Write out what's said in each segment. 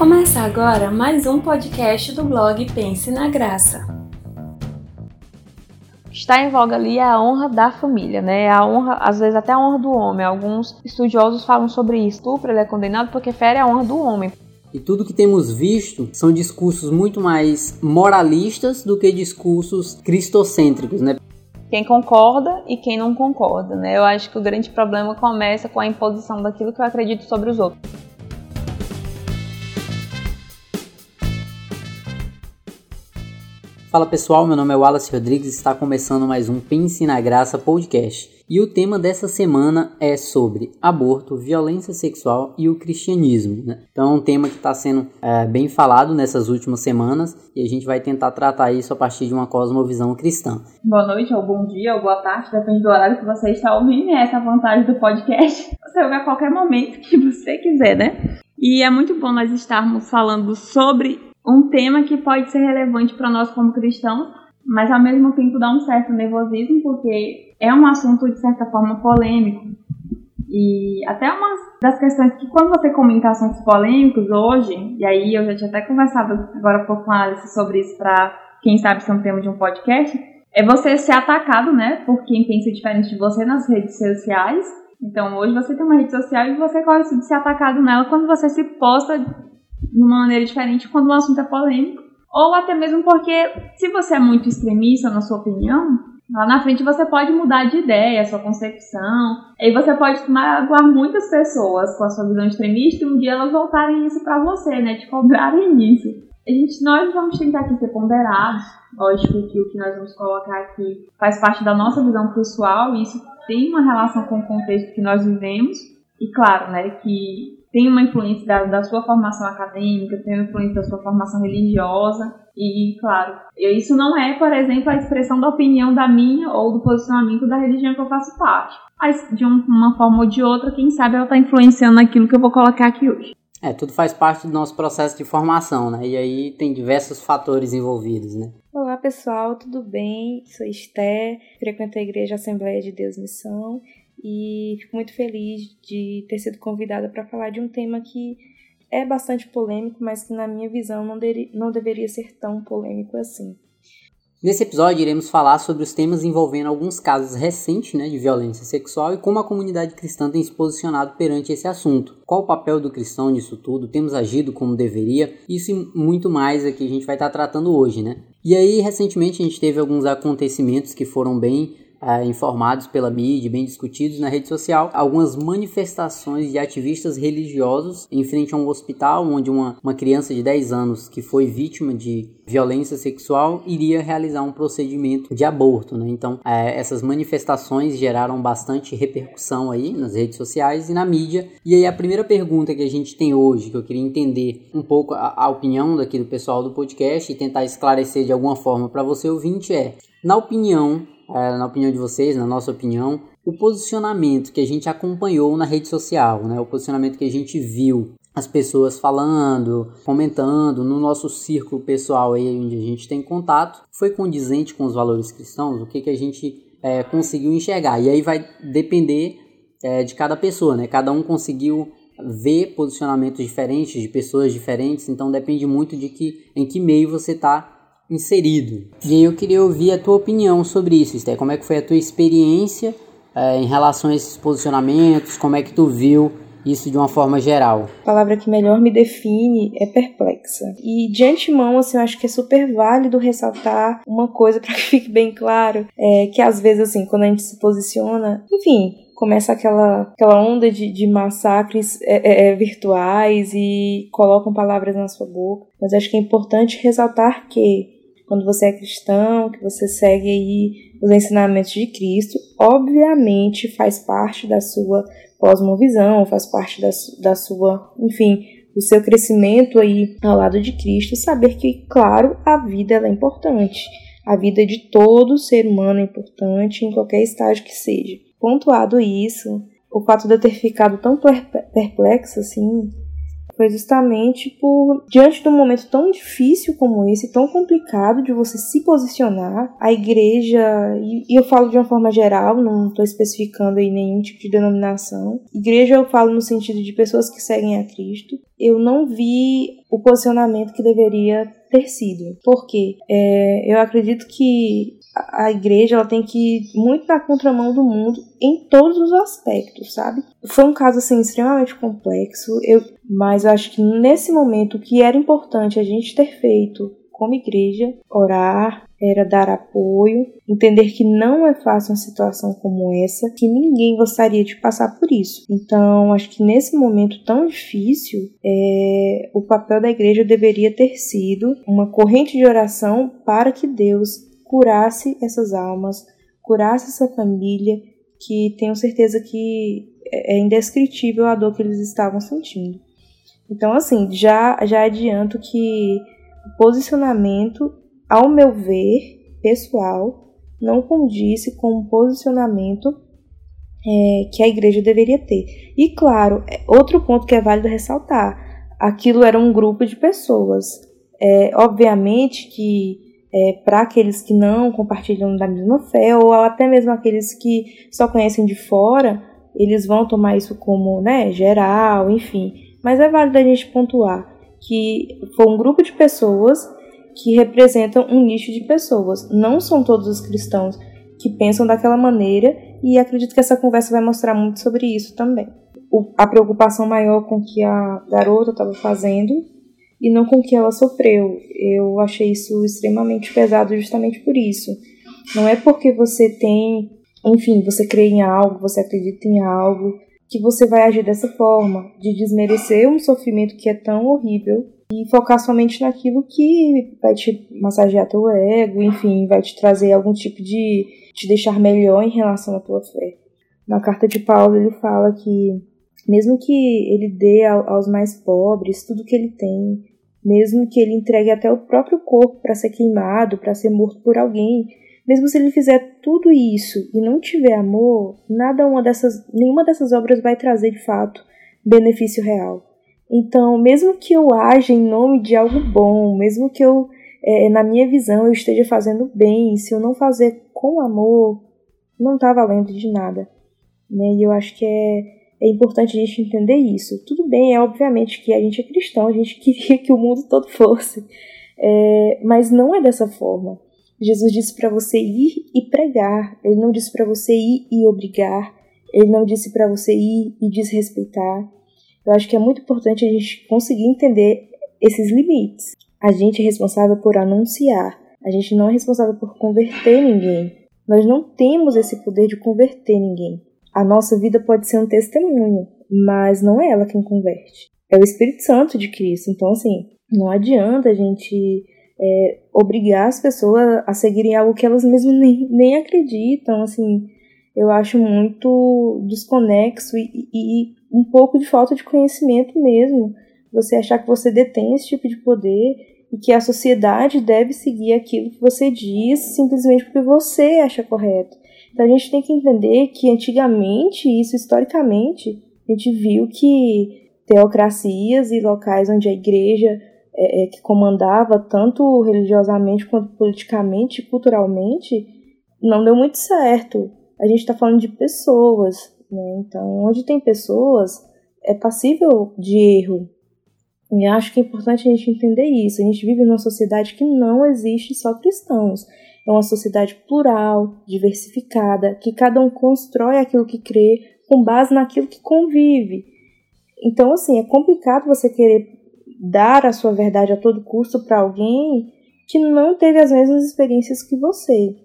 Começa agora mais um podcast do blog Pense na Graça. Está em voga ali a honra da família, né? A honra, às vezes até a honra do homem. Alguns estudiosos falam sobre isso. Estupro ele é condenado porque fere a honra do homem. E tudo que temos visto são discursos muito mais moralistas do que discursos cristocêntricos, né? Quem concorda e quem não concorda, né? Eu acho que o grande problema começa com a imposição daquilo que eu acredito sobre os outros. Fala pessoal, meu nome é Wallace Rodrigues e está começando mais um Pense na Graça podcast. E o tema dessa semana é sobre aborto, violência sexual e o cristianismo. Né? Então é um tema que está sendo é, bem falado nessas últimas semanas e a gente vai tentar tratar isso a partir de uma cosmovisão cristã. Boa noite, ou bom dia, ou boa tarde, depende do horário que você está ouvindo. E essa é a vantagem do podcast. Você ouve a qualquer momento que você quiser, né? E é muito bom nós estarmos falando sobre um tema que pode ser relevante para nós como cristãos, mas ao mesmo tempo dá um certo nervosismo, porque é um assunto de certa forma polêmico. E até uma das questões que quando você comenta assuntos polêmicos hoje, e aí eu já tinha até conversado agora um pouco com a Alice sobre isso para quem sabe ser um tema de um podcast, é você ser atacado, né, por quem pensa diferente de você nas redes sociais. Então hoje você tem uma rede social e você corre de ser atacado nela quando você se posta de uma maneira diferente quando o assunto é polêmico, ou até mesmo porque se você é muito extremista na sua opinião, lá na frente você pode mudar de ideia, sua concepção, aí você pode magoar muitas pessoas com a sua visão extremista e um dia elas voltarem isso para você, né, te cobrarem isso. A gente, nós vamos tentar aqui ser ponderados, lógico que o que nós vamos colocar aqui faz parte da nossa visão pessoal e isso tem uma relação com o contexto que nós vivemos, e claro, né, que tem uma influência da, da sua formação acadêmica, tem uma influência da sua formação religiosa. E, claro, isso não é, por exemplo, a expressão da opinião da minha ou do posicionamento da religião que eu faço parte. Mas, de uma forma ou de outra, quem sabe ela está influenciando naquilo que eu vou colocar aqui hoje. É, tudo faz parte do nosso processo de formação, né? E aí tem diversos fatores envolvidos, né? Olá pessoal, tudo bem? Sou Esther, frequento a Igreja Assembleia de Deus Missão e fico muito feliz de ter sido convidada para falar de um tema que é bastante polêmico, mas que na minha visão não, de, não deveria ser tão polêmico assim. Nesse episódio iremos falar sobre os temas envolvendo alguns casos recentes né, de violência sexual e como a comunidade cristã tem se posicionado perante esse assunto. Qual o papel do cristão nisso tudo? Temos agido como deveria? Isso e muito mais aqui a gente vai estar tratando hoje, né? E aí, recentemente a gente teve alguns acontecimentos que foram bem é, informados pela mídia, bem discutidos na rede social, algumas manifestações de ativistas religiosos em frente a um hospital onde uma, uma criança de 10 anos que foi vítima de violência sexual iria realizar um procedimento de aborto, né? Então, é, essas manifestações geraram bastante repercussão aí nas redes sociais e na mídia. E aí a primeira pergunta que a gente tem hoje, que eu queria entender um pouco a, a opinião daqui do pessoal do podcast e tentar esclarecer de alguma forma para você ouvinte é, na opinião na opinião de vocês, na nossa opinião, o posicionamento que a gente acompanhou na rede social, né? o posicionamento que a gente viu as pessoas falando, comentando no nosso círculo pessoal aí onde a gente tem contato, foi condizente com os valores cristãos? O que, que a gente é, conseguiu enxergar? E aí vai depender é, de cada pessoa, né? Cada um conseguiu ver posicionamentos diferentes de pessoas diferentes, então depende muito de que em que meio você está inserido. E aí eu queria ouvir a tua opinião sobre isso, Esther. Como é que foi a tua experiência é, em relação a esses posicionamentos? Como é que tu viu isso de uma forma geral? A palavra que melhor me define é perplexa. E de antemão, assim, eu acho que é super válido ressaltar uma coisa para que fique bem claro, é que às vezes, assim, quando a gente se posiciona, enfim, começa aquela, aquela onda de, de massacres é, é, é, virtuais e colocam palavras na sua boca. Mas acho que é importante ressaltar que quando você é cristão, que você segue aí os ensinamentos de Cristo, obviamente faz parte da sua cosmovisão, faz parte da, da sua, enfim, do seu crescimento aí ao lado de Cristo, saber que, claro, a vida é importante. A vida de todo ser humano é importante em qualquer estágio que seja. Pontuado isso, o fato de eu ter ficado tão perplexa assim, foi justamente por, diante de um momento tão difícil como esse, tão complicado de você se posicionar, a igreja, e eu falo de uma forma geral, não estou especificando aí nenhum tipo de denominação, igreja eu falo no sentido de pessoas que seguem a Cristo, eu não vi o posicionamento que deveria ter sido. Porque é, eu acredito que a igreja ela tem que ir muito na contramão do mundo em todos os aspectos, sabe? Foi um caso assim extremamente complexo, eu, mas eu acho que nesse momento o que era importante a gente ter feito como igreja, orar, era dar apoio, entender que não é fácil uma situação como essa, que ninguém gostaria de passar por isso. Então, acho que nesse momento tão difícil, é, o papel da igreja deveria ter sido uma corrente de oração para que Deus curasse essas almas, curasse essa família, que tenho certeza que é indescritível a dor que eles estavam sentindo. Então, assim, já, já adianto que o posicionamento, ao meu ver, pessoal, não condisse com o posicionamento é, que a igreja deveria ter. E, claro, é, outro ponto que é válido ressaltar: aquilo era um grupo de pessoas. É, obviamente que é, para aqueles que não compartilham da mesma fé, ou até mesmo aqueles que só conhecem de fora, eles vão tomar isso como né, geral, enfim. Mas é válido a gente pontuar que foi um grupo de pessoas que representam um nicho de pessoas. Não são todos os cristãos que pensam daquela maneira, e acredito que essa conversa vai mostrar muito sobre isso também. O, a preocupação maior com que a garota estava fazendo e não com o que ela sofreu. Eu achei isso extremamente pesado justamente por isso. Não é porque você tem, enfim, você crê em algo, você acredita em algo, que você vai agir dessa forma, de desmerecer um sofrimento que é tão horrível e focar somente naquilo que vai te massagear teu ego, enfim, vai te trazer algum tipo de te deixar melhor em relação à tua fé. Na carta de Paulo ele fala que mesmo que ele dê aos mais pobres tudo que ele tem, mesmo que ele entregue até o próprio corpo para ser queimado, para ser morto por alguém, mesmo se ele fizer tudo isso e não tiver amor, nada uma dessas, nenhuma dessas obras vai trazer de fato benefício real. Então, mesmo que eu haja em nome de algo bom, mesmo que eu, é, na minha visão, eu esteja fazendo bem, se eu não fazer com amor, não está valendo de nada. Né? E eu acho que é é importante a gente entender isso. Tudo bem, é obviamente que a gente é cristão, a gente queria que o mundo todo fosse, é, mas não é dessa forma. Jesus disse para você ir e pregar, ele não disse para você ir e obrigar, ele não disse para você ir e desrespeitar. Eu acho que é muito importante a gente conseguir entender esses limites. A gente é responsável por anunciar, a gente não é responsável por converter ninguém. Nós não temos esse poder de converter ninguém. A nossa vida pode ser um testemunho, mas não é ela quem converte. É o Espírito Santo de Cristo. Então, assim, não adianta a gente é, obrigar as pessoas a seguirem algo que elas mesmas nem, nem acreditam. Assim, eu acho muito desconexo e, e, e um pouco de falta de conhecimento mesmo. Você achar que você detém esse tipo de poder e que a sociedade deve seguir aquilo que você diz simplesmente porque você acha correto. Então a gente tem que entender que antigamente, isso historicamente, a gente viu que teocracias e locais onde a igreja é, é, que comandava tanto religiosamente quanto politicamente culturalmente não deu muito certo. A gente está falando de pessoas, né? Então, onde tem pessoas, é passível de erro. E acho que é importante a gente entender isso. A gente vive numa sociedade que não existe só cristãos. É uma sociedade plural, diversificada, que cada um constrói aquilo que crê com base naquilo que convive. Então, assim, é complicado você querer dar a sua verdade a todo custo para alguém que não teve as mesmas experiências que você.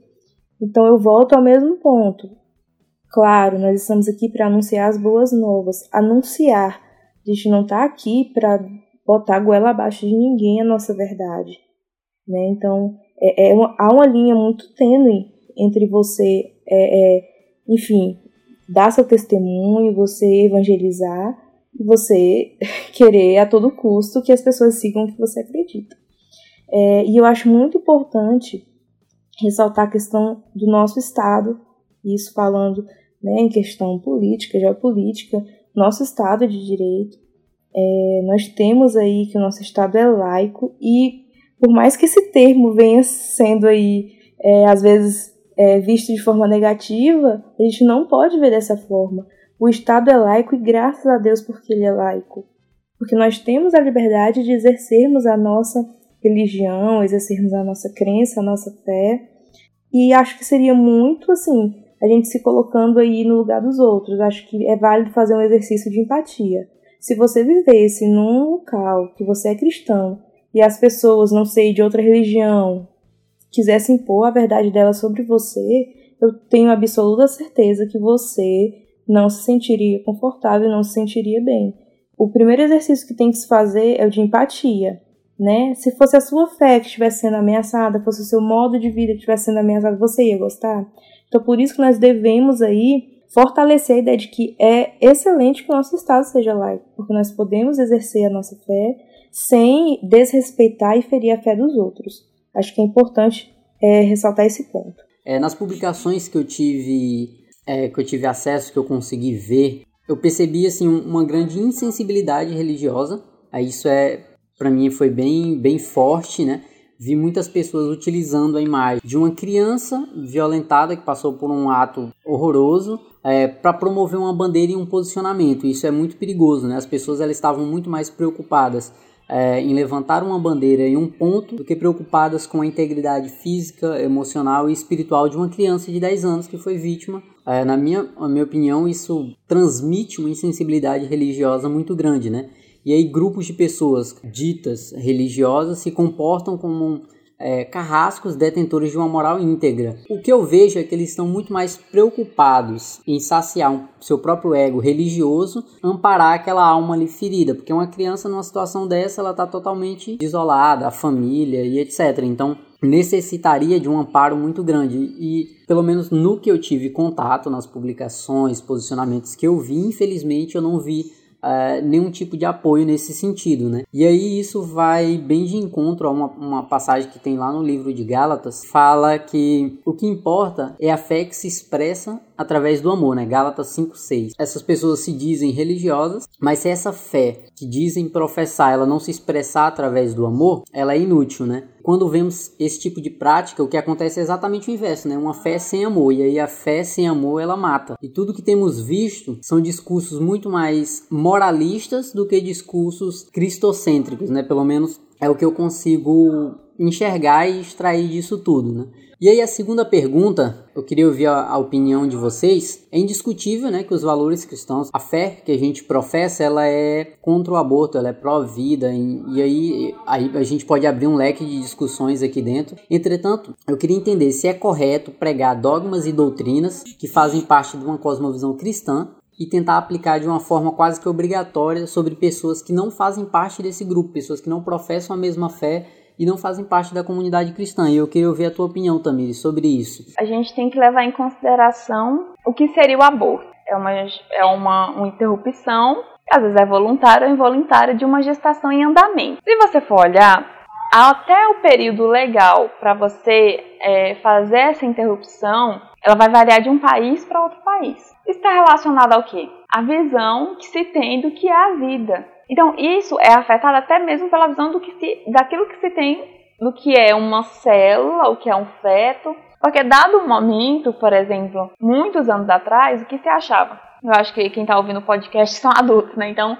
Então, eu volto ao mesmo ponto. Claro, nós estamos aqui para anunciar as boas novas, anunciar. A gente não está aqui para botar a goela abaixo de ninguém a nossa verdade. Né? Então, é, é uma, há uma linha muito tênue entre você, é, é, enfim, dar seu testemunho, você evangelizar e você querer a todo custo que as pessoas sigam o que você acredita. É, e eu acho muito importante ressaltar a questão do nosso Estado, isso falando né, em questão política, geopolítica, nosso Estado de Direito. É, nós temos aí que o nosso Estado é laico e por mais que esse termo venha sendo aí, é, às vezes, é, visto de forma negativa, a gente não pode ver dessa forma. O Estado é laico e graças a Deus porque ele é laico. porque nós temos a liberdade de exercermos a nossa religião, exercermos a nossa crença, a nossa fé. E acho que seria muito assim, a gente se colocando aí no lugar dos outros. Acho que é válido fazer um exercício de empatia. Se você vivesse num local que você é cristão e as pessoas, não sei, de outra religião, quisessem impor a verdade dela sobre você, eu tenho absoluta certeza que você não se sentiria confortável, não se sentiria bem. O primeiro exercício que tem que se fazer é o de empatia, né? Se fosse a sua fé que estivesse sendo ameaçada, fosse o seu modo de vida que estivesse sendo ameaçado, você ia gostar? Então, por isso que nós devemos aí fortalecer a ideia de que é excelente que o nosso Estado seja laico, porque nós podemos exercer a nossa fé sem desrespeitar e ferir a fé dos outros. Acho que é importante é, ressaltar esse ponto. É, nas publicações que eu tive é, que eu tive acesso, que eu consegui ver, eu percebi assim uma grande insensibilidade religiosa. Isso é para mim foi bem bem forte, né? Vi muitas pessoas utilizando a imagem de uma criança violentada que passou por um ato horroroso é, para promover uma bandeira e um posicionamento. Isso é muito perigoso, né? As pessoas elas estavam muito mais preocupadas é, em levantar uma bandeira em um ponto do que preocupadas com a integridade física, emocional e espiritual de uma criança de 10 anos que foi vítima. É, na, minha, na minha opinião, isso transmite uma insensibilidade religiosa muito grande, né? E aí grupos de pessoas ditas religiosas se comportam como é, carrascos detentores de uma moral íntegra. O que eu vejo é que eles estão muito mais preocupados em saciar um, seu próprio ego religioso, amparar aquela alma ali ferida, porque uma criança numa situação dessa ela está totalmente isolada, a família e etc. Então necessitaria de um amparo muito grande e pelo menos no que eu tive contato nas publicações, posicionamentos que eu vi, infelizmente eu não vi uh, nenhum tipo de apoio nesse sentido, né? E aí isso vai bem de encontro a uma, uma passagem que tem lá no livro de Gálatas, fala que o que importa é a fé que se expressa através do amor, né? Gálatas 5:6. Essas pessoas se dizem religiosas, mas se essa fé que dizem professar, ela não se expressar através do amor, ela é inútil, né? Quando vemos esse tipo de prática, o que acontece é exatamente o inverso, né? Uma fé sem amor, e aí a fé sem amor ela mata. E tudo que temos visto são discursos muito mais moralistas do que discursos cristocêntricos, né? Pelo menos é o que eu consigo enxergar e extrair disso tudo, né? E aí a segunda pergunta, eu queria ouvir a, a, opinião de vocês. É indiscutível, né, que os valores cristãos, a fé que a gente professa, ela é contra o aborto, ela é pró-vida, e, aí, aí a gente pode abrir um leque de discussões aqui dentro. Entretanto, eu queria entender se é correto pregar dogmas e doutrinas que fazem parte de uma cosmovisão cristã e tentar aplicar de uma forma quase que obrigatória sobre pessoas que não fazem parte desse grupo, pessoas que não professam a mesma fé e não fazem parte da comunidade cristã. E eu queria ouvir a tua opinião, Tamiri, sobre isso. A gente tem que levar em consideração o que seria o aborto. É uma, é uma, uma interrupção, às vezes é voluntária ou involuntária, de uma gestação em andamento. Se você for olhar, até o período legal para você é, fazer essa interrupção, ela vai variar de um país para outro país. Isso está relacionado ao quê? A visão que se tem do que é a vida. Então, isso é afetado até mesmo pela visão do que se, daquilo que se tem do que é uma célula, o que é um feto. Porque, dado o momento, por exemplo, muitos anos atrás, o que se achava? Eu acho que quem está ouvindo o podcast são adultos, né? Então,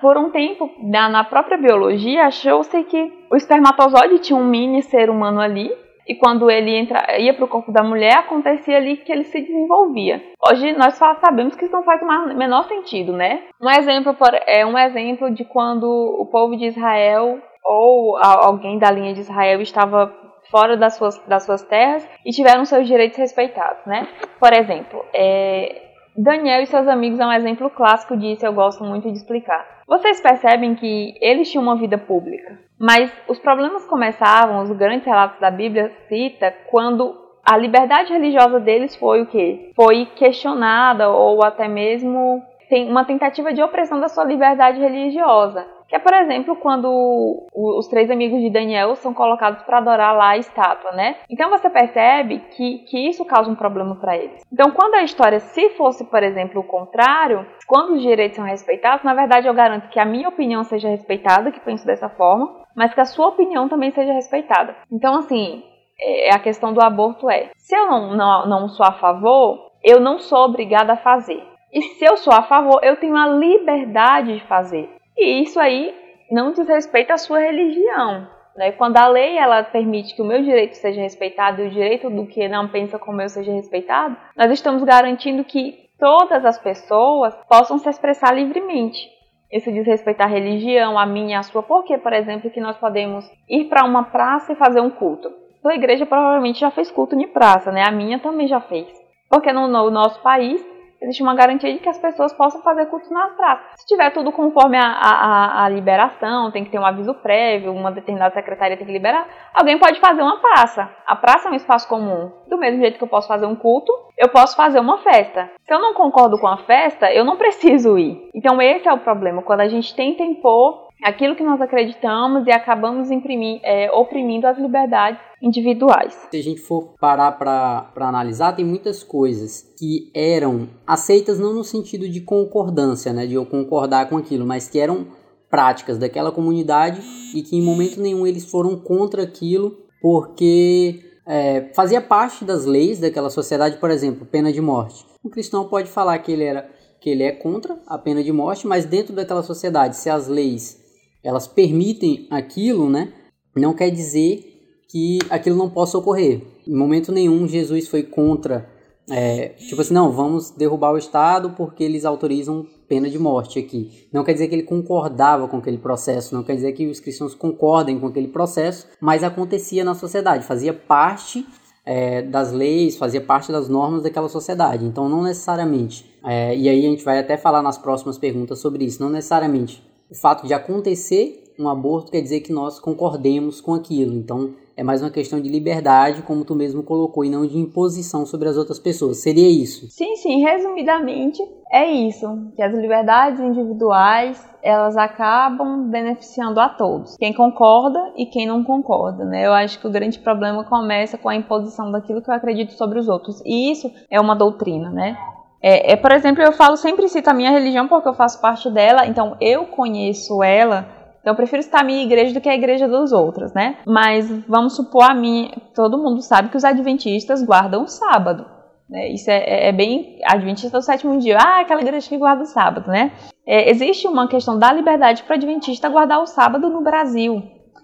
por um tempo, na própria biologia, achou-se que o espermatozoide tinha um mini ser humano ali, e quando ele entra, ia para o corpo da mulher, acontecia ali que ele se desenvolvia. Hoje nós só sabemos que isso não faz o menor sentido, né? Um exemplo é um exemplo de quando o povo de Israel ou alguém da linha de Israel estava fora das suas, das suas terras e tiveram seus direitos respeitados, né? Por exemplo, é, Daniel e seus amigos é um exemplo clássico disso, eu gosto muito de explicar. Vocês percebem que eles tinham uma vida pública, mas os problemas começavam, os grandes relatos da Bíblia cita, quando a liberdade religiosa deles foi o quê? Foi questionada ou até mesmo tem uma tentativa de opressão da sua liberdade religiosa. Que é, por exemplo, quando os três amigos de Daniel são colocados para adorar lá a estátua, né? Então você percebe que, que isso causa um problema para eles. Então, quando a história, se fosse, por exemplo, o contrário, quando os direitos são respeitados, na verdade eu garanto que a minha opinião seja respeitada, que penso dessa forma, mas que a sua opinião também seja respeitada. Então, assim, é, a questão do aborto é: se eu não, não, não sou a favor, eu não sou obrigada a fazer. E se eu sou a favor, eu tenho a liberdade de fazer. E isso aí não diz respeito à sua religião. Né? Quando a lei ela permite que o meu direito seja respeitado e o direito do que não pensa como eu seja respeitado, nós estamos garantindo que todas as pessoas possam se expressar livremente. Isso diz respeito à religião, a minha, a sua. Por que, por exemplo, que nós podemos ir para uma praça e fazer um culto? Sua igreja provavelmente já fez culto em praça, né? A minha também já fez. Porque no, no nosso país existe uma garantia de que as pessoas possam fazer cultos nas praças. Se tiver tudo conforme a, a, a, liberação, tem que ter um aviso prévio, uma determinada secretaria tem que liberar, alguém pode fazer uma praça. A praça é um espaço comum. Do mesmo jeito que eu posso fazer um culto, eu posso fazer uma festa. Se eu não concordo com a festa, eu não preciso ir. Então esse é o problema, quando a gente tenta impor aquilo que nós acreditamos e acabamos imprimir, é, oprimindo as liberdades individuais. Se a gente for parar para analisar, tem muitas coisas que eram aceitas não no sentido de concordância, né, de eu concordar com aquilo, mas que eram práticas daquela comunidade e que em momento nenhum eles foram contra aquilo porque é, fazia parte das leis daquela sociedade, por exemplo, pena de morte. Um cristão pode falar que ele era que ele é contra a pena de morte, mas dentro daquela sociedade, se as leis elas permitem aquilo, né? Não quer dizer que aquilo não possa ocorrer. Em momento nenhum Jesus foi contra, é, tipo assim, não, vamos derrubar o Estado porque eles autorizam pena de morte aqui. Não quer dizer que ele concordava com aquele processo, não quer dizer que os cristãos concordem com aquele processo, mas acontecia na sociedade, fazia parte é, das leis, fazia parte das normas daquela sociedade. Então, não necessariamente, é, e aí a gente vai até falar nas próximas perguntas sobre isso, não necessariamente o fato de acontecer um aborto quer dizer que nós concordemos com aquilo. Então, é mais uma questão de liberdade, como tu mesmo colocou, e não de imposição sobre as outras pessoas. Seria isso? Sim, sim. Resumidamente, é isso. Que as liberdades individuais, elas acabam beneficiando a todos. Quem concorda e quem não concorda, né? Eu acho que o grande problema começa com a imposição daquilo que eu acredito sobre os outros. E isso é uma doutrina, né? É, é, por exemplo, eu falo sempre cito a minha religião porque eu faço parte dela, então eu conheço ela. Então eu prefiro citar a minha igreja do que a igreja dos outros, né? Mas vamos supor a mim, todo mundo sabe que os adventistas guardam o sábado. Né? Isso é, é, é, bem adventista do sétimo dia. Ah, aquela igreja que guarda o sábado, né? É, existe uma questão da liberdade para o adventista guardar o sábado no Brasil.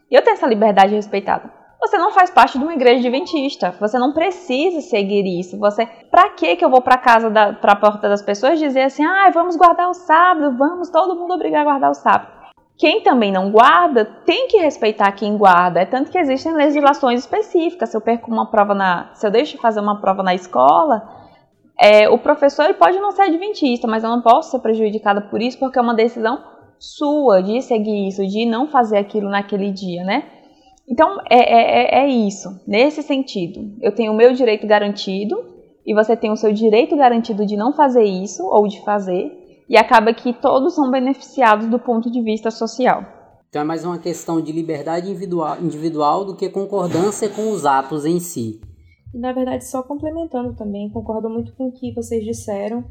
E eu tenho essa liberdade respeitada. Você não faz parte de uma igreja adventista. Você não precisa seguir isso. Você, para que que eu vou para casa da, para a porta das pessoas dizer assim: "Ah, vamos guardar o sábado, vamos todo mundo obrigar a guardar o sábado"? Quem também não guarda tem que respeitar quem guarda. É tanto que existem legislações específicas. Se eu perco uma prova na, se eu deixo de fazer uma prova na escola, é, o professor ele pode não ser adventista, mas eu não posso ser prejudicada por isso porque é uma decisão sua de seguir isso, de não fazer aquilo naquele dia, né? Então, é, é, é, é isso, nesse sentido. Eu tenho o meu direito garantido e você tem o seu direito garantido de não fazer isso ou de fazer, e acaba que todos são beneficiados do ponto de vista social. Então é mais uma questão de liberdade individual, individual do que concordância com os atos em si. Na verdade, só complementando também, concordo muito com o que vocês disseram.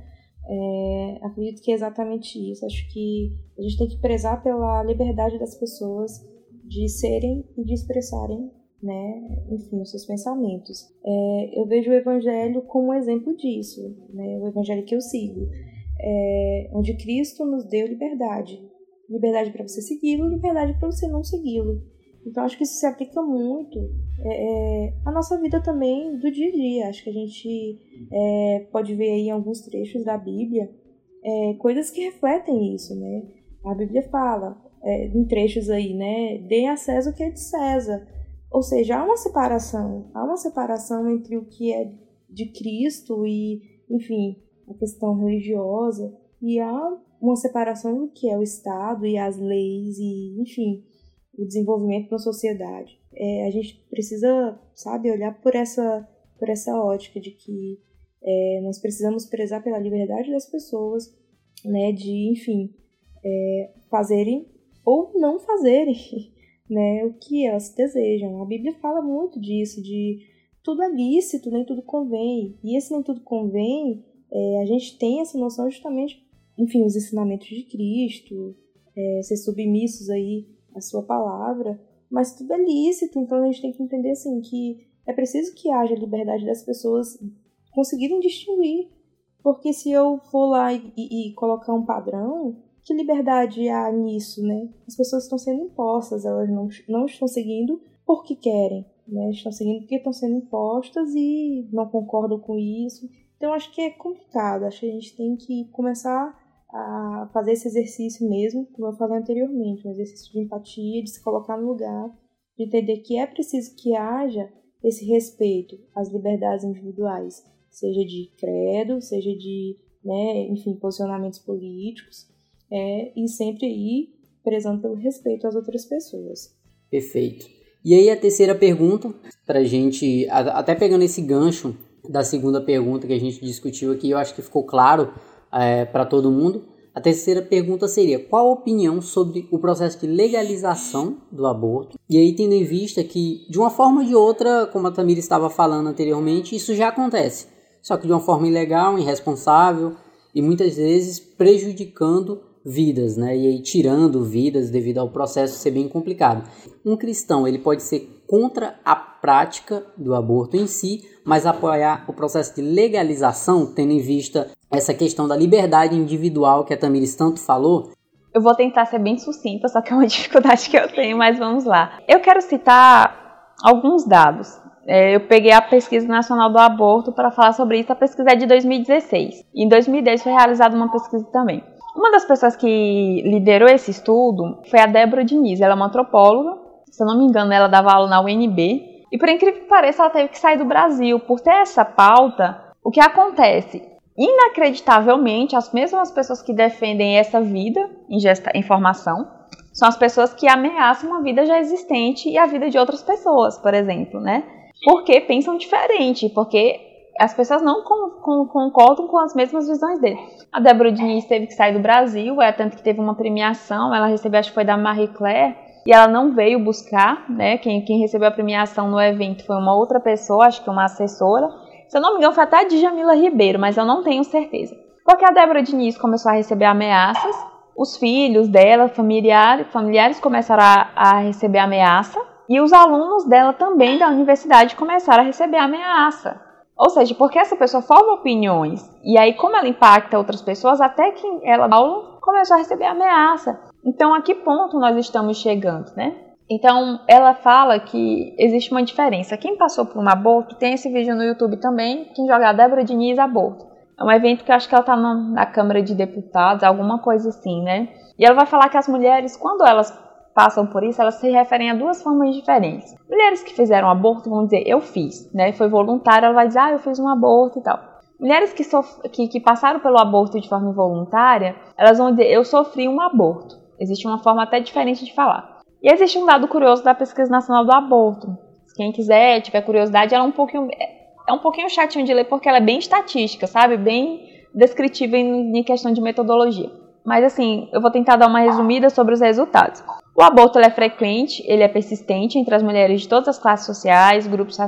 É, acredito que é exatamente isso. Acho que a gente tem que prezar pela liberdade das pessoas de serem e de expressarem, né, enfim, os seus pensamentos. É, eu vejo o Evangelho como um exemplo disso, né, o Evangelho que eu sigo, é, onde Cristo nos deu liberdade, liberdade para você segui-lo, liberdade para você não segui-lo. Então acho que isso se aplica muito é, é, à nossa vida também do dia a dia. Acho que a gente é, pode ver aí em alguns trechos da Bíblia é, coisas que refletem isso, né? A Bíblia fala, é, em trechos aí, né? Dê a César o que é de César. Ou seja, há uma separação, há uma separação entre o que é de Cristo e, enfim, a questão religiosa, e há uma separação do que é o Estado e as leis e, enfim, o desenvolvimento da sociedade. É, a gente precisa, sabe, olhar por essa, por essa ótica de que é, nós precisamos prezar pela liberdade das pessoas, né, de, enfim, é, fazerem ou não fazerem né, o que elas desejam. A Bíblia fala muito disso, de tudo é lícito, nem tudo convém. E esse nem tudo convém, é, a gente tem essa noção justamente, enfim, os ensinamentos de Cristo, é, ser submissos aí à sua palavra, mas tudo é lícito, então a gente tem que entender assim que é preciso que haja liberdade das pessoas conseguirem distinguir, porque se eu for lá e, e, e colocar um padrão, que liberdade há nisso, né? As pessoas estão sendo impostas, elas não, não estão seguindo porque querem, né? Estão seguindo porque estão sendo impostas e não concordam com isso. Então acho que é complicado, acho que a gente tem que começar a fazer esse exercício mesmo, como eu falei anteriormente, um exercício de empatia, de se colocar no lugar, de entender que é preciso que haja esse respeito às liberdades individuais, seja de credo, seja de, né, enfim, posicionamentos políticos, é, e sempre ir prezando pelo respeito às outras pessoas. Perfeito. E aí a terceira pergunta, para gente, até pegando esse gancho da segunda pergunta que a gente discutiu aqui, eu acho que ficou claro é, para todo mundo. A terceira pergunta seria: qual a opinião sobre o processo de legalização do aborto? E aí, tendo em vista que, de uma forma ou de outra, como a Tamira estava falando anteriormente, isso já acontece, só que de uma forma ilegal, irresponsável e muitas vezes prejudicando vidas, né? E aí tirando vidas devido ao processo ser bem complicado. Um cristão, ele pode ser contra a prática do aborto em si, mas apoiar o processo de legalização, tendo em vista essa questão da liberdade individual que a Tamiris tanto falou. Eu vou tentar ser bem sucinta, só que é uma dificuldade que eu tenho, mas vamos lá. Eu quero citar alguns dados. É, eu peguei a Pesquisa Nacional do Aborto para falar sobre isso. A pesquisa é de 2016. E em 2010 foi realizada uma pesquisa também. Uma das pessoas que liderou esse estudo foi a Débora Diniz. Ela é uma antropóloga. Se eu não me engano, ela dava aula na UNB. E por incrível que pareça, ela teve que sair do Brasil por ter essa pauta. O que acontece? Inacreditavelmente, as mesmas pessoas que defendem essa vida em, gesta, em formação são as pessoas que ameaçam uma vida já existente e a vida de outras pessoas, por exemplo, né? Porque pensam diferente, porque as pessoas não com, com, concordam com as mesmas visões dele. A Débora Diniz teve que sair do Brasil, é tanto que teve uma premiação, ela recebeu, acho que foi da Marie Claire, e ela não veio buscar, né? Quem, quem recebeu a premiação no evento foi uma outra pessoa, acho que uma assessora. Se eu não me engano, foi até a Djamila Ribeiro, mas eu não tenho certeza. Porque a Débora Diniz começou a receber ameaças, os filhos dela, familiares, familiares começaram a, a receber ameaça, e os alunos dela também da universidade começaram a receber ameaça. Ou seja, porque essa pessoa forma opiniões e aí como ela impacta outras pessoas, até que ela aula começou a receber ameaça. Então a que ponto nós estamos chegando, né? Então ela fala que existe uma diferença. Quem passou por um aborto tem esse vídeo no YouTube também. Quem joga Débora Diniz aborto. É um evento que eu acho que ela tá na Câmara de Deputados, alguma coisa assim, né? E ela vai falar que as mulheres, quando elas passam por isso, elas se referem a duas formas diferentes. Mulheres que fizeram aborto vão dizer eu fiz, né? Foi voluntário, ela vai dizer ah, eu fiz um aborto e tal. Mulheres que, que, que passaram pelo aborto de forma involuntária, elas vão dizer eu sofri um aborto. Existe uma forma até diferente de falar. E existe um dado curioso da Pesquisa Nacional do Aborto. Quem quiser, tiver curiosidade, ela é um pouquinho é um pouquinho chatinho de ler porque ela é bem estatística, sabe? Bem descritiva em, em questão de metodologia. Mas assim, eu vou tentar dar uma resumida sobre os resultados. O aborto é frequente, ele é persistente entre as mulheres de todas as classes sociais, grupos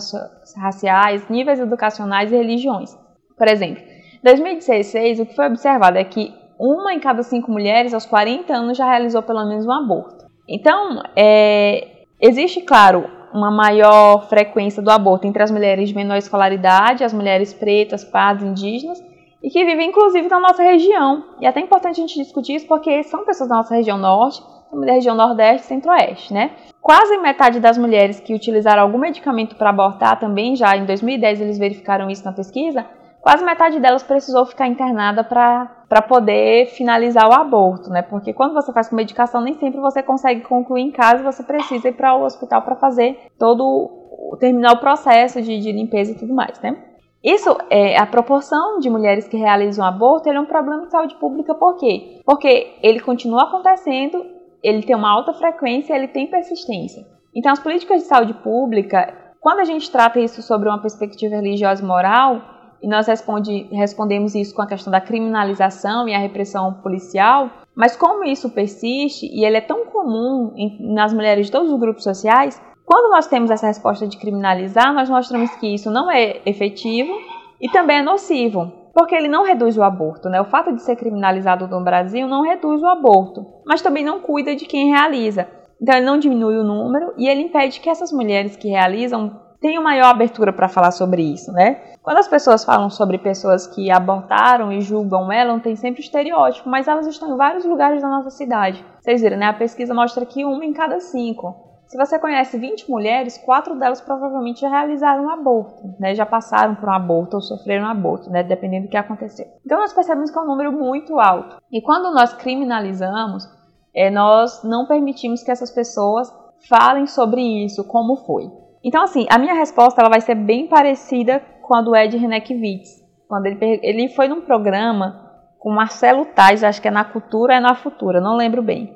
raciais, níveis educacionais e religiões. Por exemplo, em 2016, o que foi observado é que uma em cada cinco mulheres aos 40 anos já realizou pelo menos um aborto. Então, é, existe, claro, uma maior frequência do aborto entre as mulheres de menor escolaridade, as mulheres pretas, pardas, indígenas, e que vivem inclusive na nossa região. E é até importante a gente discutir isso porque são pessoas da nossa região norte, da região Nordeste e Centro-Oeste, né? Quase metade das mulheres que utilizaram algum medicamento para abortar também, já em 2010 eles verificaram isso na pesquisa, quase metade delas precisou ficar internada para poder finalizar o aborto, né? Porque quando você faz com medicação, nem sempre você consegue concluir em casa, você precisa ir para o hospital para fazer todo terminar o processo de, de limpeza e tudo mais, né? Isso, é, a proporção de mulheres que realizam aborto é um problema de saúde pública, por quê? Porque ele continua acontecendo ele tem uma alta frequência, ele tem persistência. Então, as políticas de saúde pública, quando a gente trata isso sobre uma perspectiva religiosa e moral, e nós responde, respondemos isso com a questão da criminalização e a repressão policial, mas como isso persiste e ele é tão comum em, nas mulheres de todos os grupos sociais, quando nós temos essa resposta de criminalizar, nós mostramos que isso não é efetivo e também é nocivo porque ele não reduz o aborto, né? O fato de ser criminalizado no Brasil não reduz o aborto, mas também não cuida de quem realiza. Então ele não diminui o número e ele impede que essas mulheres que realizam tenham maior abertura para falar sobre isso, né? Quando as pessoas falam sobre pessoas que abortaram e julgam elas, tem sempre estereótipo, mas elas estão em vários lugares da nossa cidade. Vocês viram, né? A pesquisa mostra que uma em cada cinco. Se você conhece 20 mulheres, quatro delas provavelmente já realizaram um aborto, né? Já passaram por um aborto ou sofreram um aborto, né? Dependendo do que aconteceu. Então nós percebemos que é um número muito alto. E quando nós criminalizamos, é, nós não permitimos que essas pessoas falem sobre isso, como foi. Então, assim, a minha resposta ela vai ser bem parecida com a do Ed Renekiewicz. Quando ele, ele foi num programa com Marcelo Tais, acho que é na Cultura, é na Futura, não lembro bem.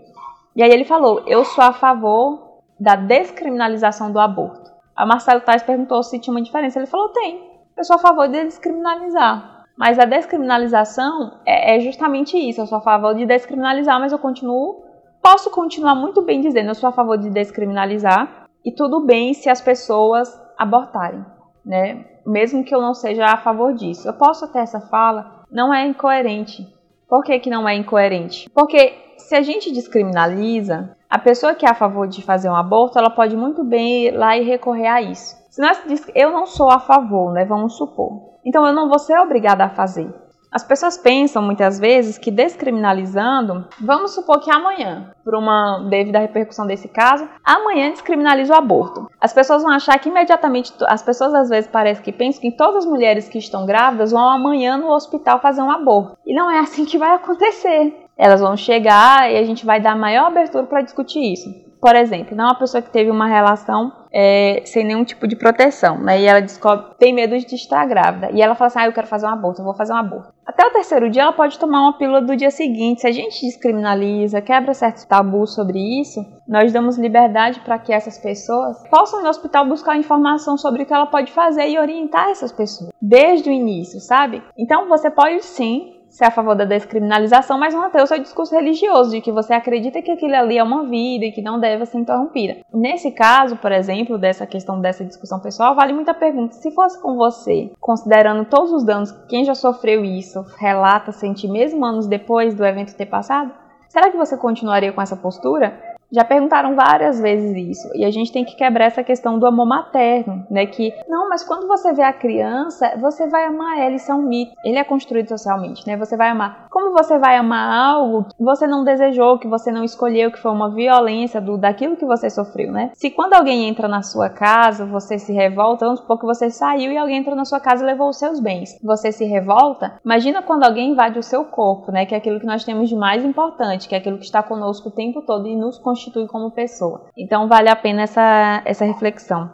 E aí ele falou: Eu sou a favor da descriminalização do aborto. A Marcelo Tais perguntou se tinha uma diferença. Ele falou: Tem. Eu sou a favor de descriminalizar. Mas a descriminalização é, é justamente isso. Eu sou a favor de descriminalizar, mas eu continuo. Posso continuar muito bem dizendo: Eu sou a favor de descriminalizar, e tudo bem se as pessoas abortarem, né? Mesmo que eu não seja a favor disso. Eu posso ter essa fala, não é incoerente. Por que, que não é incoerente? Porque se a gente descriminaliza, a pessoa que é a favor de fazer um aborto, ela pode muito bem ir lá e recorrer a isso. Se nós eu não sou a favor, né? Vamos supor. Então eu não vou ser obrigada a fazer. As pessoas pensam muitas vezes que descriminalizando, vamos supor que amanhã, por uma devido à repercussão desse caso, amanhã descriminaliza o aborto. As pessoas vão achar que imediatamente, as pessoas às vezes parecem que pensam que todas as mulheres que estão grávidas vão amanhã no hospital fazer um aborto. E não é assim que vai acontecer. Elas vão chegar e a gente vai dar maior abertura para discutir isso. Por exemplo, não é uma pessoa que teve uma relação é, sem nenhum tipo de proteção, né? E ela descobre, tem medo de estar grávida. E ela fala assim: ah, eu quero fazer um aborto, eu vou fazer um aborto. Até o terceiro dia, ela pode tomar uma pílula do dia seguinte. Se a gente descriminaliza, quebra certos tabus sobre isso, nós damos liberdade para que essas pessoas possam no hospital buscar informação sobre o que ela pode fazer e orientar essas pessoas desde o início, sabe? Então você pode sim ser a favor da descriminalização, mas manter o seu discurso religioso, de que você acredita que aquilo ali é uma vida e que não deve ser interrompida. Nesse caso, por exemplo, dessa questão dessa discussão pessoal, vale muita pergunta. Se fosse com você, considerando todos os danos, quem já sofreu isso, relata sentir mesmo anos depois do evento ter passado, será que você continuaria com essa postura? Já perguntaram várias vezes isso, e a gente tem que quebrar essa questão do amor materno, né? Que, não, mas quando você vê a criança, você vai amar ela, isso é um mito. Ele é construído socialmente, né? Você vai amar. Como você vai amar algo que você não desejou, que você não escolheu, que foi uma violência do, daquilo que você sofreu, né? Se quando alguém entra na sua casa, você se revolta, vamos supor que você saiu e alguém entrou na sua casa e levou os seus bens. Você se revolta, imagina quando alguém invade o seu corpo, né? Que é aquilo que nós temos de mais importante, que é aquilo que está conosco o tempo todo e nos constitui como pessoa. Então vale a pena essa, essa reflexão.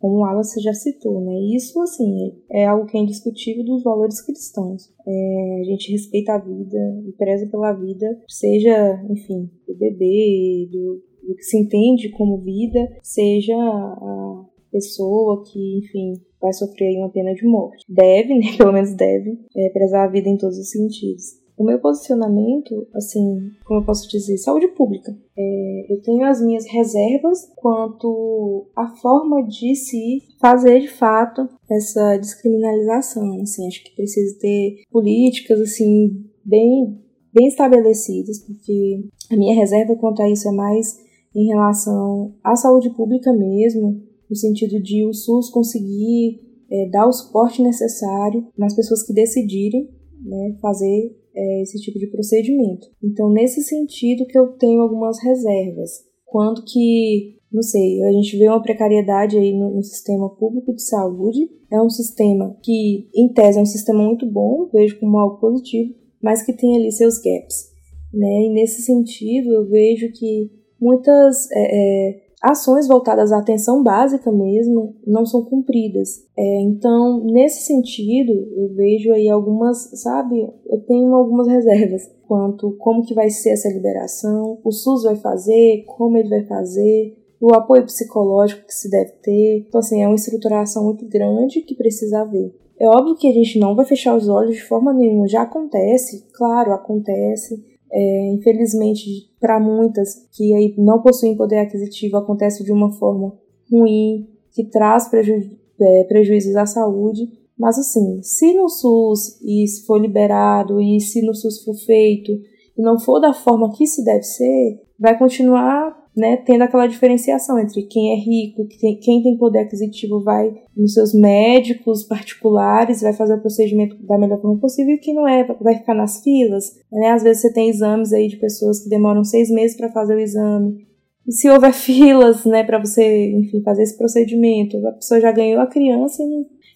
Como o Wallace já citou, né? Isso, assim, é algo que é indiscutível dos valores cristãos. É, a gente respeita a vida e preza pela vida, seja, enfim, do bebê, do, do que se entende como vida, seja a pessoa que, enfim, vai sofrer uma pena de morte. Deve, né? Pelo menos deve, é, prezar a vida em todos os sentidos. O meu posicionamento, assim, como eu posso dizer, saúde pública. É, eu tenho as minhas reservas quanto à forma de se fazer de fato essa descriminalização. Assim, acho que precisa ter políticas assim bem bem estabelecidas, porque a minha reserva quanto a isso é mais em relação à saúde pública mesmo, no sentido de o SUS conseguir é, dar o suporte necessário nas pessoas que decidirem né, fazer é, esse tipo de procedimento. Então, nesse sentido que eu tenho algumas reservas. Quanto que, não sei, a gente vê uma precariedade aí no, no sistema público de saúde. É um sistema que, em tese, é um sistema muito bom, vejo como algo positivo, mas que tem ali seus gaps. Né? E nesse sentido, eu vejo que muitas é, é, ações voltadas à atenção básica mesmo não são cumpridas. É, então, nesse sentido, eu vejo aí algumas, sabe, eu tenho algumas reservas quanto como que vai ser essa liberação, o SUS vai fazer, como ele vai fazer, o apoio psicológico que se deve ter. Então, assim, é uma estruturação muito grande que precisa haver. É óbvio que a gente não vai fechar os olhos de forma nenhuma, já acontece, claro, acontece, é, infelizmente, para muitas que aí não possuem poder aquisitivo, acontece de uma forma ruim, que traz preju é, prejuízos à saúde. Mas assim, se no SUS e for liberado e se no SUS for feito e não for da forma que se deve ser, vai continuar né, tendo aquela diferenciação entre quem é rico, quem tem poder aquisitivo vai nos seus médicos particulares, vai fazer o procedimento da melhor forma possível, e quem não é, vai ficar nas filas. Né? Às vezes você tem exames aí de pessoas que demoram seis meses para fazer o exame. E se houver filas, né, para você, enfim, fazer esse procedimento, a pessoa já ganhou a criança.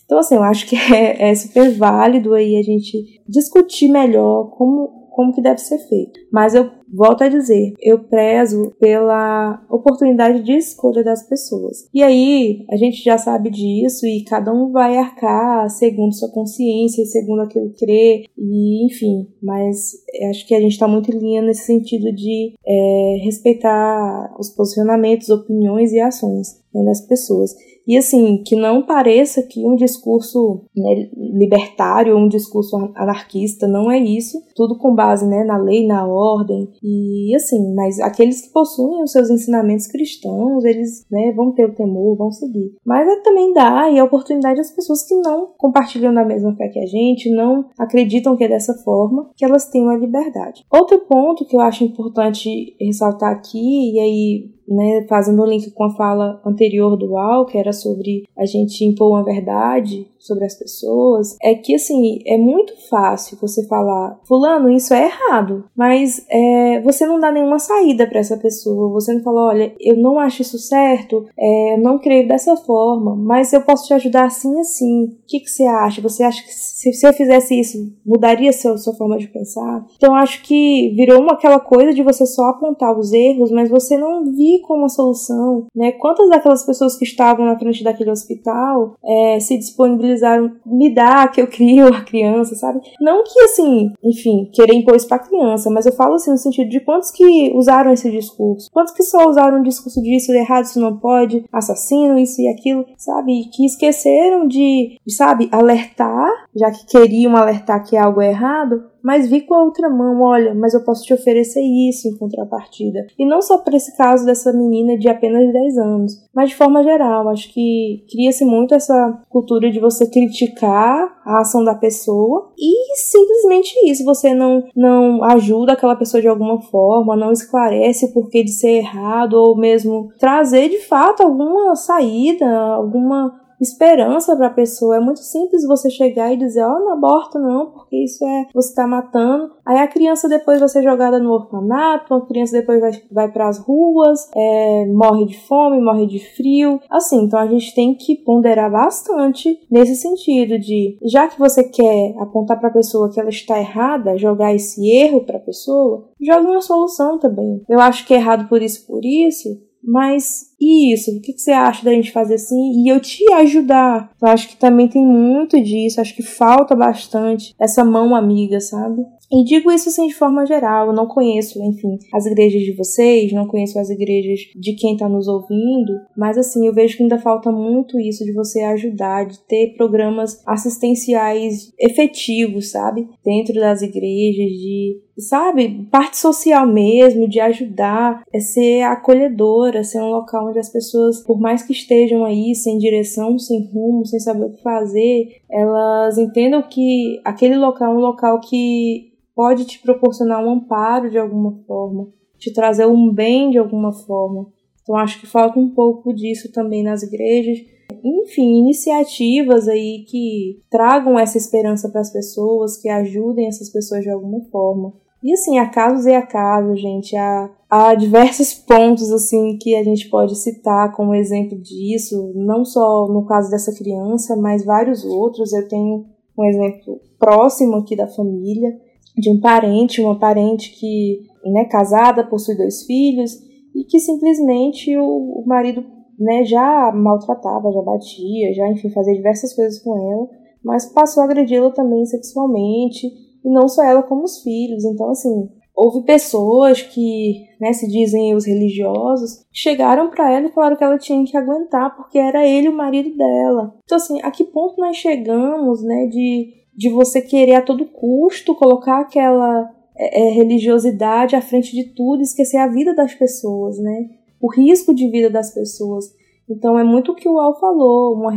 Então, assim, eu acho que é, é super válido aí a gente discutir melhor como como que deve ser feito. Mas eu volto a dizer, eu prezo pela oportunidade de escolha das pessoas. E aí, a gente já sabe disso e cada um vai arcar segundo sua consciência e segundo aquilo que crê, e enfim. Mas acho que a gente está muito em linha nesse sentido de é, respeitar os posicionamentos, opiniões e ações né, das pessoas. E assim, que não pareça que um discurso né, libertário um discurso anarquista não é isso, tudo com base né, na lei, na ordem, e assim, mas aqueles que possuem os seus ensinamentos cristãos, eles né, vão ter o temor, vão seguir. Mas é também dá e a oportunidade às pessoas que não compartilham da mesma fé que a gente, não acreditam que é dessa forma, que elas tenham a liberdade. Outro ponto que eu acho importante ressaltar aqui, e aí né, fazendo o link com a fala anterior do Al, que era sobre a gente impor uma verdade sobre as pessoas, é que assim, é muito fácil você falar, fulano, isso é errado, mas é, você não dá nenhuma saída para essa pessoa, você não fala, olha, eu não acho isso certo, é, eu não creio dessa forma, mas eu posso te ajudar assim assim, o que, que você acha? Você acha que se, se eu fizesse isso, mudaria sua, sua forma de pensar? Então acho que virou uma, aquela coisa de você só apontar os erros, mas você não vir como uma solução, né? Quantas daquelas pessoas que estavam na frente daquele hospital é, se disponibilizaram me dar que eu crio a criança, sabe? Não que assim, enfim, querer impor isso pra criança, mas eu falo assim no sentido de quantos que usaram esse discurso, quantos que só usaram o discurso de isso é errado, isso não pode, assassino, isso e aquilo, sabe? Que esqueceram de, sabe, alertar, já que queriam alertar que algo é errado, mas vi com a outra mão, olha, mas eu posso te oferecer isso em contrapartida. E não só para esse caso dessa menina de apenas 10 anos, mas de forma geral, acho que cria-se muito essa cultura de você criticar a ação da pessoa e simplesmente isso, você não não ajuda aquela pessoa de alguma forma, não esclarece o porquê de ser errado ou mesmo trazer de fato alguma saída, alguma esperança para a pessoa. É muito simples você chegar e dizer, ó, oh, não aborta não, porque isso é você está matando. Aí a criança depois vai ser jogada no orfanato, a criança depois vai, vai para as ruas, é, morre de fome, morre de frio. Assim, então a gente tem que ponderar bastante nesse sentido de, já que você quer apontar para a pessoa que ela está errada, jogar esse erro para a pessoa, jogue uma solução também. Eu acho que é errado por isso, por isso, mas e isso? O que, que você acha da gente fazer assim? E eu te ajudar. Eu acho que também tem muito disso. Acho que falta bastante essa mão amiga, sabe? E digo isso assim de forma geral, eu não conheço, enfim, as igrejas de vocês, não conheço as igrejas de quem está nos ouvindo, mas assim, eu vejo que ainda falta muito isso de você ajudar, de ter programas assistenciais efetivos, sabe? Dentro das igrejas, de sabe, parte social mesmo, de ajudar, é ser acolhedora, ser um local onde as pessoas, por mais que estejam aí sem direção, sem rumo, sem saber o que fazer, elas entendam que aquele local é um local que pode te proporcionar um amparo de alguma forma, te trazer um bem de alguma forma. Então acho que falta um pouco disso também nas igrejas. Enfim, iniciativas aí que tragam essa esperança para as pessoas, que ajudem essas pessoas de alguma forma. E assim, há casos e há casos, gente. Há, há diversos pontos assim que a gente pode citar como exemplo disso, não só no caso dessa criança, mas vários outros. Eu tenho um exemplo próximo aqui da família, de um parente, uma parente que, né, casada, possui dois filhos, e que simplesmente o, o marido né, já maltratava, já batia, já, enfim, fazia diversas coisas com ela, mas passou a agredi-la também sexualmente e não só ela, como os filhos. Então, assim, houve pessoas que, né, se dizem os religiosos, chegaram para ela e falaram que ela tinha que aguentar porque era ele o marido dela. Então, assim, a que ponto nós chegamos, né, de, de você querer a todo custo colocar aquela é, é religiosidade à frente de tudo, esquecer a vida das pessoas, né? O risco de vida das pessoas. Então é muito o que o Al falou, uma,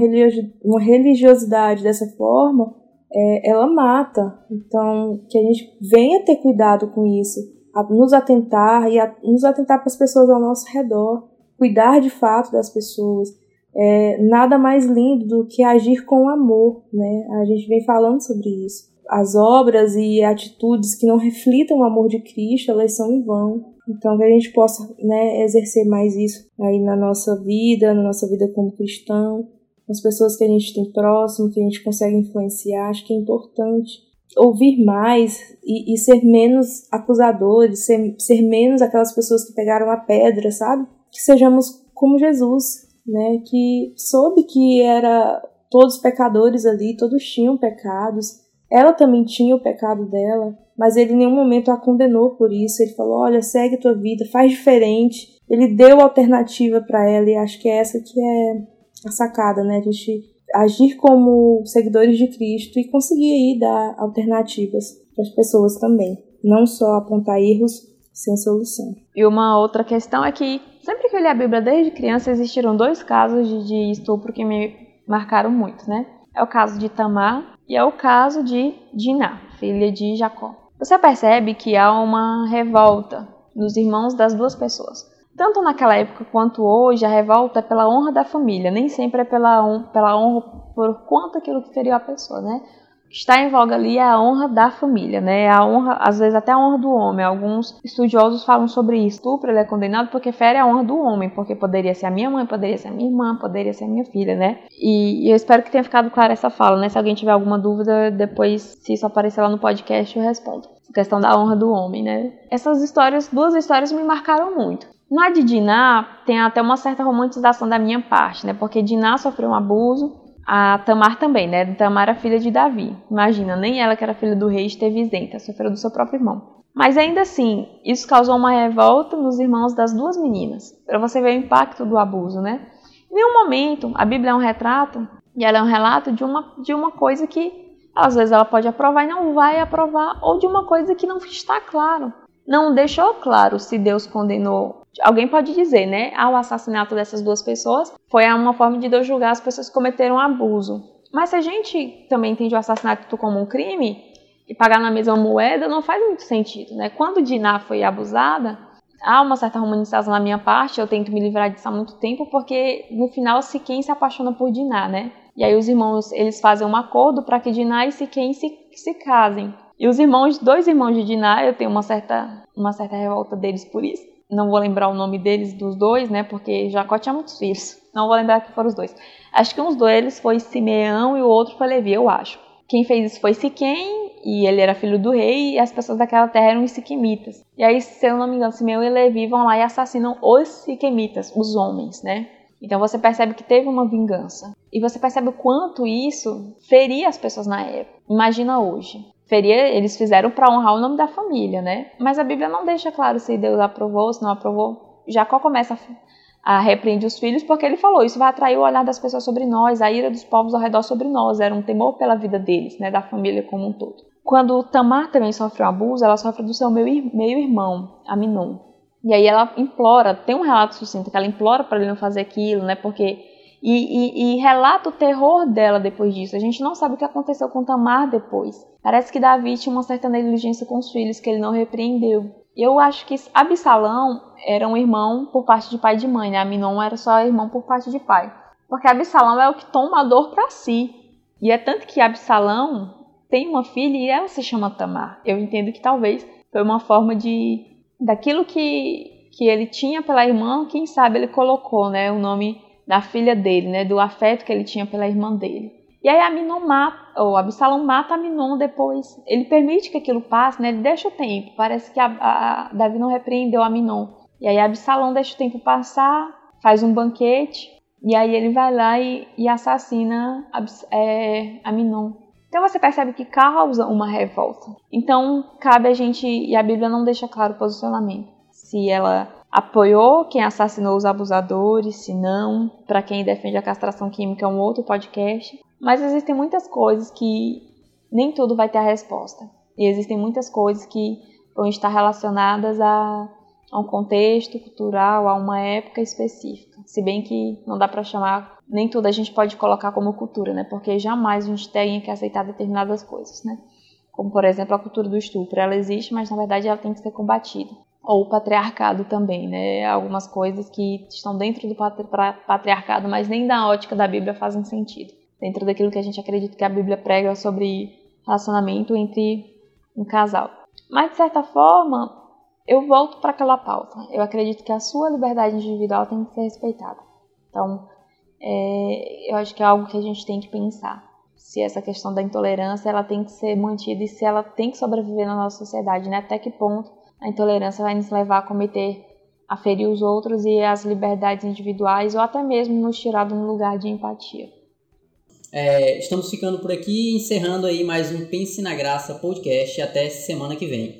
uma religiosidade dessa forma é, ela mata. Então, que a gente venha ter cuidado com isso. nos atentar e a, nos atentar para as pessoas ao nosso redor, cuidar de fato das pessoas. É, nada mais lindo do que agir com amor, né? A gente vem falando sobre isso. As obras e atitudes que não reflitam o amor de Cristo, elas são em vão. Então, que a gente possa né, exercer mais isso aí na nossa vida, na nossa vida como cristão, as pessoas que a gente tem próximo, que a gente consegue influenciar. Acho que é importante ouvir mais e, e ser menos acusadores, ser, ser menos aquelas pessoas que pegaram a pedra, sabe? Que sejamos como Jesus, né? Que soube que era todos pecadores ali, todos tinham pecados. Ela também tinha o pecado dela, mas ele em nenhum momento a condenou por isso. Ele falou: "Olha, segue tua vida, faz diferente". Ele deu alternativa para ela e acho que é essa que é a sacada, né? A gente agir como seguidores de Cristo e conseguir aí dar alternativas para as pessoas também, não só apontar erros sem solução. E uma outra questão é que sempre que eu li a Bíblia desde criança existiram dois casos de, de estupro que me marcaram muito, né? É o caso de Tamar e é o caso de Diná, filha de Jacó. Você percebe que há uma revolta nos irmãos das duas pessoas. Tanto naquela época quanto hoje, a revolta é pela honra da família, nem sempre é pela, honra, pela honra por quanto aquilo que feriu a pessoa, né? Está em voga ali é a honra da família, né? A honra, às vezes até a honra do homem. Alguns estudiosos falam sobre isso. Estupro ele é condenado porque fere a honra do homem, porque poderia ser a minha mãe, poderia ser a minha irmã, poderia ser a minha filha, né? E, e eu espero que tenha ficado clara essa fala, né? Se alguém tiver alguma dúvida, depois, se isso aparecer lá no podcast, eu respondo. Questão da honra do homem, né? Essas histórias, duas histórias me marcaram muito. Na de Diná, tem até uma certa romantização da minha parte, né? Porque Diná sofreu um abuso, a Tamar também, né? Tamar era filha de Davi. Imagina, nem ela que era filha do rei esteve isenta, sofreu do seu próprio irmão. Mas ainda assim, isso causou uma revolta nos irmãos das duas meninas, para você ver o impacto do abuso, né? Em nenhum momento, a Bíblia é um retrato, e ela é um relato de uma, de uma coisa que às vezes ela pode aprovar e não vai aprovar, ou de uma coisa que não está claro. Não deixou claro se Deus condenou Alguém pode dizer, né? Ah, o assassinato dessas duas pessoas foi uma forma de Deus julgar as pessoas que cometeram abuso. Mas se a gente também entende o assassinato como um crime e pagar na mesma moeda, não faz muito sentido, né? Quando Diná foi abusada, há uma certa humanização na minha parte, eu tento me livrar disso há muito tempo, porque no final Siquém se apaixona por Diná, né? E aí os irmãos, eles fazem um acordo para que Diná e Siquém se, se casem. E os irmãos, dois irmãos de Diná, eu tenho uma certa, uma certa revolta deles por isso não vou lembrar o nome deles, dos dois, né? Porque Jacó tinha muitos filhos. Não vou lembrar que foram os dois. Acho que um deles foi Simeão e o outro foi Levi, eu acho. Quem fez isso foi Siquém, e ele era filho do rei, e as pessoas daquela terra eram os siquemitas. E aí, se eu não me engano, Simeão e Levi vão lá e assassinam os siquemitas, os homens, né? Então você percebe que teve uma vingança. E você percebe o quanto isso feria as pessoas na época. Imagina hoje feria, eles fizeram para honrar o nome da família, né? Mas a Bíblia não deixa claro se Deus aprovou, se não aprovou. Jacó começa a, a repreender os filhos porque ele falou: Isso vai atrair o olhar das pessoas sobre nós, a ira dos povos ao redor sobre nós. Era um temor pela vida deles, né? Da família como um todo. Quando Tamar também sofre um abuso, ela sofre do seu meio-irmão, Aminon. E aí ela implora, tem um relato sucinto que ela implora para ele não fazer aquilo, né? Porque e, e, e, relata o terror dela depois disso. A gente não sabe o que aconteceu com Tamar depois. Parece que Davi tinha uma certa negligência com os filhos que ele não repreendeu. Eu acho que Absalão era um irmão por parte de pai e de mãe, né? Aminon era só irmão por parte de pai. Porque Absalão é o que toma a dor para si. E é tanto que Absalão tem uma filha e ela se chama Tamar. Eu entendo que talvez foi uma forma de daquilo que que ele tinha pela irmã, quem sabe ele colocou, né, o nome da filha dele, né, do afeto que ele tinha pela irmã dele. E aí Aminon mata, ou Absalão mata Aminon depois. Ele permite que aquilo passe, né? Ele deixa o tempo. Parece que a, a, Davi não repreendeu Aminon. E aí Absalão deixa o tempo passar, faz um banquete, e aí ele vai lá e, e assassina é, Aminon. Então você percebe que causa uma revolta. Então cabe a gente, e a Bíblia não deixa claro o posicionamento. Se ela apoiou quem assassinou os abusadores, se não, para quem defende a castração química é um outro podcast. Mas existem muitas coisas que nem tudo vai ter a resposta. E existem muitas coisas que vão estar relacionadas a, a um contexto cultural, a uma época específica. Se bem que não dá para chamar, nem tudo a gente pode colocar como cultura, né? Porque jamais a gente tem que aceitar determinadas coisas, né? como por exemplo a cultura do estupro. Ela existe, mas na verdade ela tem que ser combatida. Ou patriarcado também, né? Algumas coisas que estão dentro do patriarcado, mas nem da ótica da Bíblia fazem sentido. Dentro daquilo que a gente acredita que a Bíblia prega sobre relacionamento entre um casal. Mas de certa forma, eu volto para aquela pauta. Eu acredito que a sua liberdade individual tem que ser respeitada. Então, é, eu acho que é algo que a gente tem que pensar. Se essa questão da intolerância ela tem que ser mantida e se ela tem que sobreviver na nossa sociedade, né? Até que ponto a intolerância vai nos levar a cometer, a ferir os outros e as liberdades individuais ou até mesmo nos tirar de um lugar de empatia. É, estamos ficando por aqui, encerrando aí mais um Pense na Graça podcast. Até semana que vem.